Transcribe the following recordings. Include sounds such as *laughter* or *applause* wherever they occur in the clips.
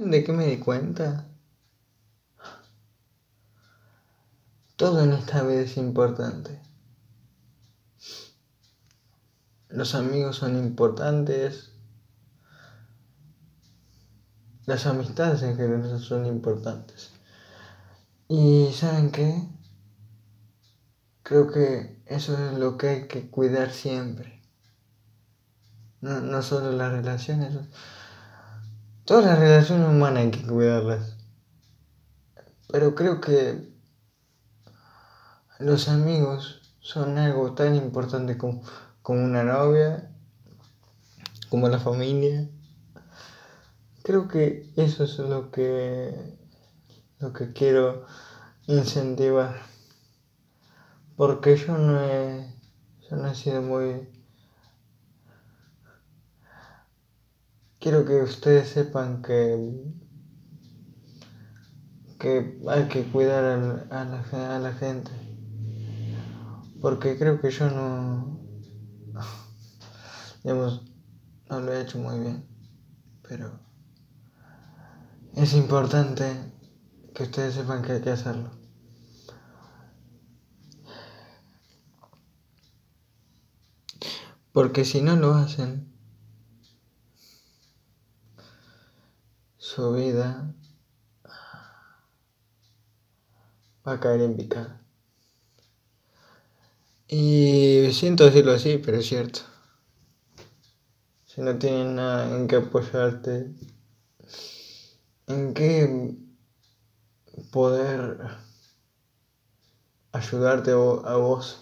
¿De qué me di cuenta? Todo en esta vida es importante. Los amigos son importantes. Las amistades en general son importantes. Y ¿saben qué? Creo que eso es lo que hay que cuidar siempre. No, no solo las relaciones. Todas las relaciones humanas hay que cuidarlas. Pero creo que los amigos son algo tan importante como, como una novia, como la familia. Creo que eso es lo que, lo que quiero incentivar. Porque yo no he, yo no he sido muy... Quiero que ustedes sepan que, que hay que cuidar a la, a la gente. Porque creo que yo no, *laughs* digamos, no lo he hecho muy bien. Pero es importante que ustedes sepan que hay que hacerlo. Porque si no lo hacen, su vida va a caer en picada. Y siento decirlo así, pero es cierto. Si no tienen nada en que apoyarte, en qué poder ayudarte a vos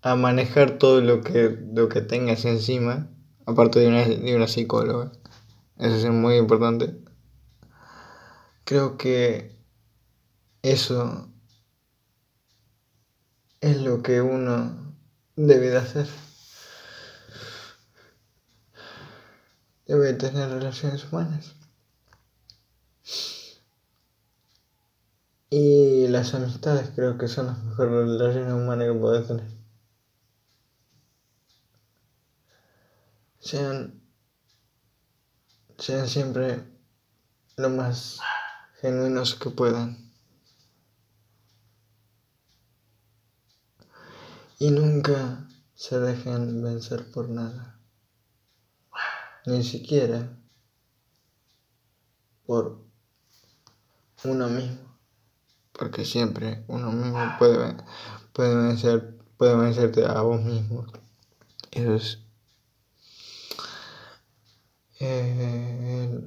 a manejar todo lo que, lo que tengas encima, aparte de una, de una psicóloga. Eso es muy importante. Creo que eso es lo que uno debe de hacer. Debe tener relaciones humanas. Y las amistades creo que son las mejores relaciones humanas que puedes tener. Sean, sean siempre lo más genuinos que puedan. y nunca se dejen vencer por nada, ni siquiera por uno mismo, porque siempre uno mismo puede, vencer, puede vencerte a vos mismo. Eso es, eh,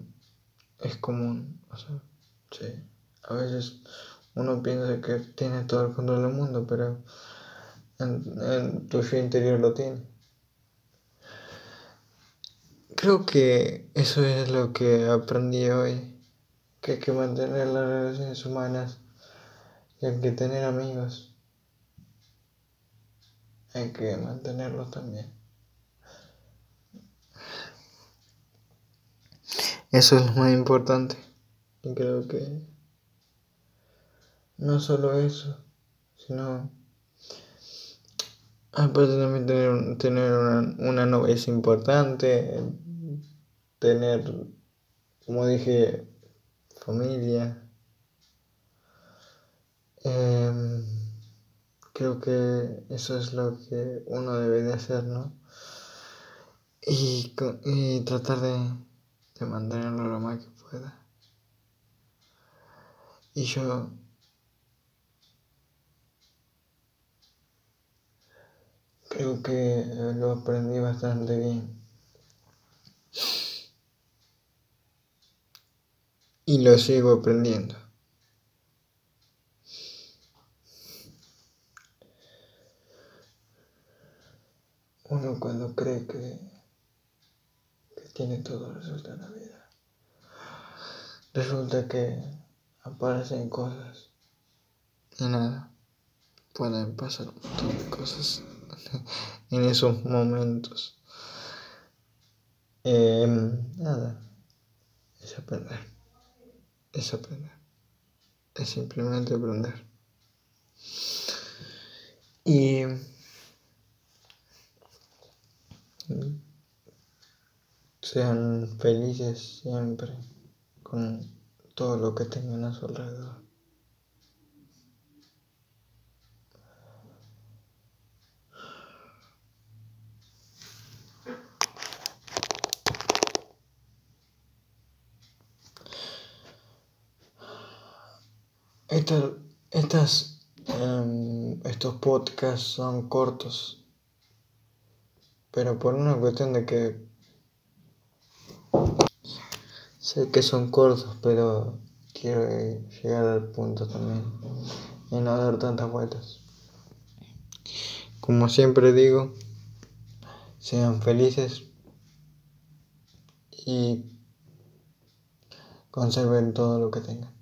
es común, o sea, sí. A veces uno piensa que tiene todo el control del mundo, pero en, tu yo interior lo tiene. Creo que eso es lo que aprendí hoy, que hay que mantener las relaciones humanas y hay que tener amigos. Hay que mantenerlos también. Eso es lo más importante. Y creo que no solo eso, sino Aparte también tener, tener una, una novia es importante, tener, como dije, familia. Em, creo que eso es lo que uno debe de hacer, ¿no? Y, y tratar de, de mantenerlo lo más que pueda. Y yo Creo que lo aprendí bastante bien. Y lo sigo aprendiendo. Uno cuando cree que, tiene todo resulta en la vida. Resulta que aparecen cosas y nada. Pueden pasar un montón de cosas. *laughs* en esos momentos. Em, nada, es aprender. Es aprender. Es simplemente aprender. Y sean felices siempre. con todo lo que tengan a su alrededor. estas, em, estos podcasts son cortos, pero por una cuestión de que sé que son cortos, pero quiero llegar al punto también y no dar tantas vueltas. Como siempre digo, sean felices y conserven todo lo que tengan.